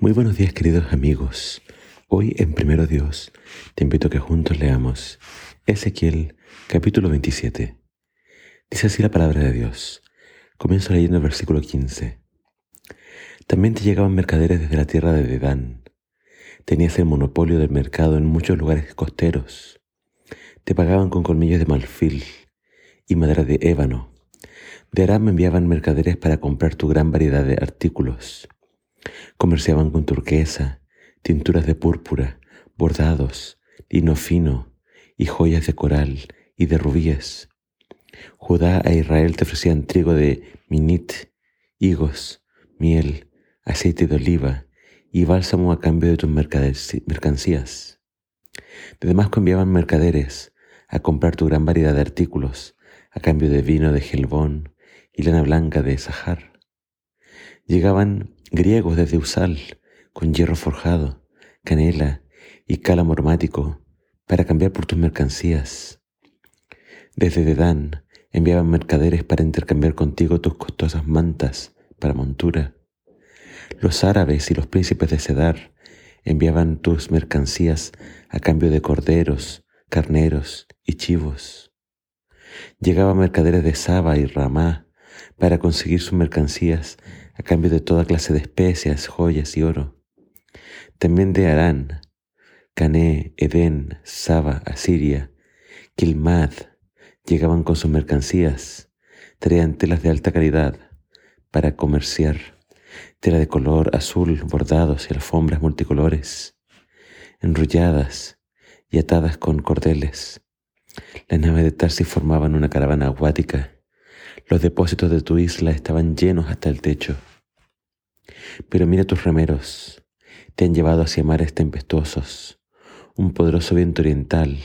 Muy buenos días queridos amigos. Hoy en Primero Dios te invito a que juntos leamos Ezequiel capítulo 27. Dice así la palabra de Dios. Comienzo leyendo el versículo 15. También te llegaban mercaderes desde la tierra de Dedán. Tenías el monopolio del mercado en muchos lugares costeros. Te pagaban con colmillos de malfil y madera de ébano. De Aram enviaban mercaderes para comprar tu gran variedad de artículos Comerciaban con turquesa, tinturas de púrpura, bordados, lino fino y joyas de coral y de rubíes. Judá e Israel te ofrecían trigo de minit, higos, miel, aceite de oliva y bálsamo a cambio de tus mercancías. De Damasco enviaban mercaderes a comprar tu gran variedad de artículos a cambio de vino de Gelbón y lana blanca de Sahar. Llegaban griegos desde Usal con hierro forjado, canela y cálamo aromático para cambiar por tus mercancías. Desde Dedán enviaban mercaderes para intercambiar contigo tus costosas mantas para montura. Los árabes y los príncipes de Sedar enviaban tus mercancías a cambio de corderos, carneros y chivos. Llegaban mercaderes de Saba y Ramá para conseguir sus mercancías a cambio de toda clase de especias, joyas y oro. También de Arán, Cané, Edén, Saba, Asiria, Kilmad, llegaban con sus mercancías, traían telas de alta calidad para comerciar, tela de color azul, bordados y alfombras multicolores, enrolladas y atadas con cordeles. Las naves de Tarsis formaban una caravana acuática. Los depósitos de tu isla estaban llenos hasta el techo. Pero mira tus remeros, te han llevado hacia mares tempestuosos. Un poderoso viento oriental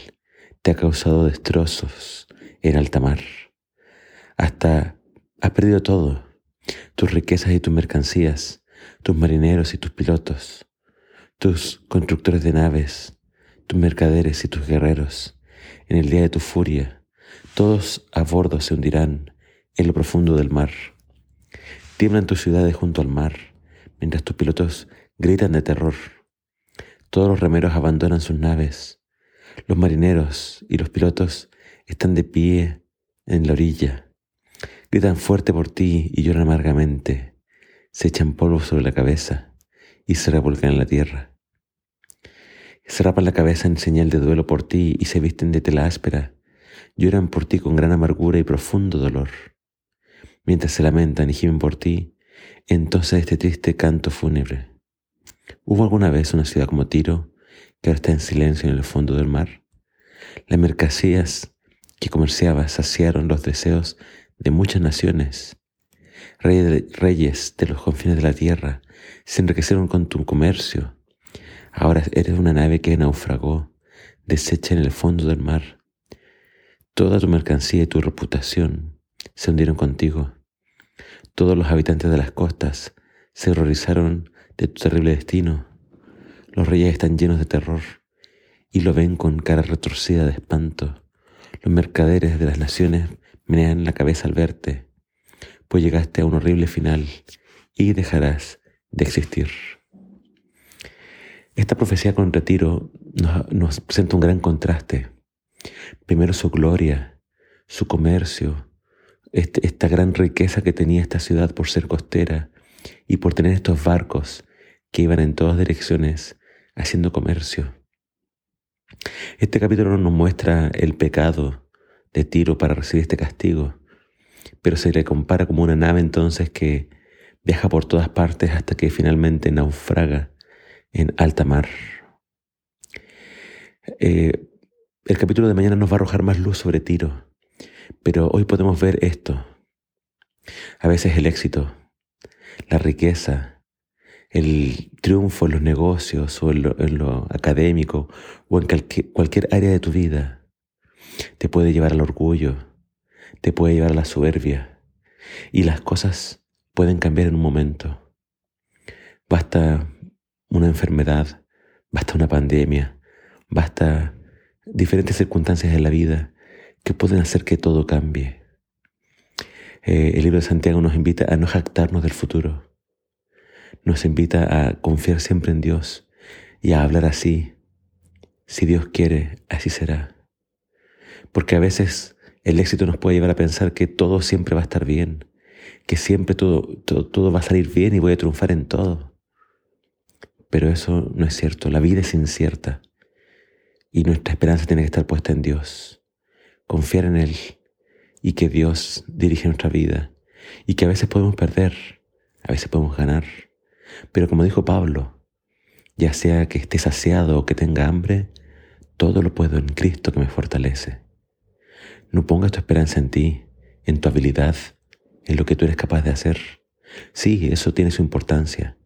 te ha causado destrozos en alta mar. Hasta has perdido todo, tus riquezas y tus mercancías, tus marineros y tus pilotos, tus constructores de naves, tus mercaderes y tus guerreros. En el día de tu furia, todos a bordo se hundirán en lo profundo del mar. Tiemblan tus ciudades junto al mar mientras tus pilotos gritan de terror. Todos los remeros abandonan sus naves. Los marineros y los pilotos están de pie en la orilla. Gritan fuerte por ti y lloran amargamente. Se echan polvo sobre la cabeza y se revolcan en la tierra. Se rapan la cabeza en señal de duelo por ti y se visten de tela áspera. Lloran por ti con gran amargura y profundo dolor. Mientras se lamentan y gimen por ti, entonces este triste canto fúnebre. ¿Hubo alguna vez una ciudad como Tiro que ahora está en silencio en el fondo del mar? Las mercancías que comerciaba saciaron los deseos de muchas naciones. Reyes de los confines de la tierra se enriquecieron con tu comercio. Ahora eres una nave que naufragó, deshecha en el fondo del mar. Toda tu mercancía y tu reputación se hundieron contigo. Todos los habitantes de las costas se horrorizaron de tu terrible destino. Los reyes están llenos de terror y lo ven con cara retorcida de espanto. Los mercaderes de las naciones menean la cabeza al verte, pues llegaste a un horrible final y dejarás de existir. Esta profecía con retiro nos, nos presenta un gran contraste. Primero su gloria, su comercio, este, esta gran riqueza que tenía esta ciudad por ser costera y por tener estos barcos que iban en todas direcciones haciendo comercio. Este capítulo nos muestra el pecado de Tiro para recibir este castigo, pero se le compara como una nave entonces que viaja por todas partes hasta que finalmente naufraga en alta mar. Eh, el capítulo de mañana nos va a arrojar más luz sobre Tiro pero hoy podemos ver esto. A veces el éxito, la riqueza, el triunfo en los negocios o en lo, académico o en cualquier área de tu vida te puede llevar al orgullo, te puede llevar a la soberbia y las cosas pueden cambiar en un momento. Basta una enfermedad, basta una pandemia, basta diferentes circunstancias en la vida que pueden hacer que todo cambie. Eh, el libro de Santiago nos invita a no jactarnos del futuro. nos invita a confiar siempre en Dios y a hablar así. Si Dios quiere, así será. Porque a veces el éxito nos puede llevar a pensar que todo siempre va a estar bien, que siempre todo, va a salir bien y voy a triunfar en todo. Pero eso no es cierto, la vida es incierta y nuestra esperanza tiene que estar puesta en Dios. Confiar en Él y que Dios dirige nuestra vida y que a veces podemos perder, a veces podemos ganar. Pero como dijo Pablo, ya sea que esté saciado o que tenga hambre, todo lo puedo en Cristo que me fortalece. No pongas tu esperanza en ti, en tu habilidad, en lo que tú eres capaz de hacer. Sí, eso tiene su importancia,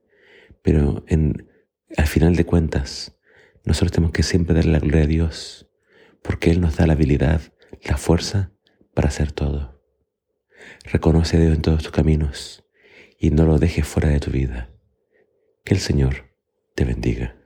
pero en, al final de cuentas, nosotros tenemos que siempre darle la gloria a Dios, porque Él nos da la habilidad, la fuerza para hacer todo. Reconoce a Dios en todos tus caminos y no lo dejes fuera de tu vida. Que el Señor te bendiga.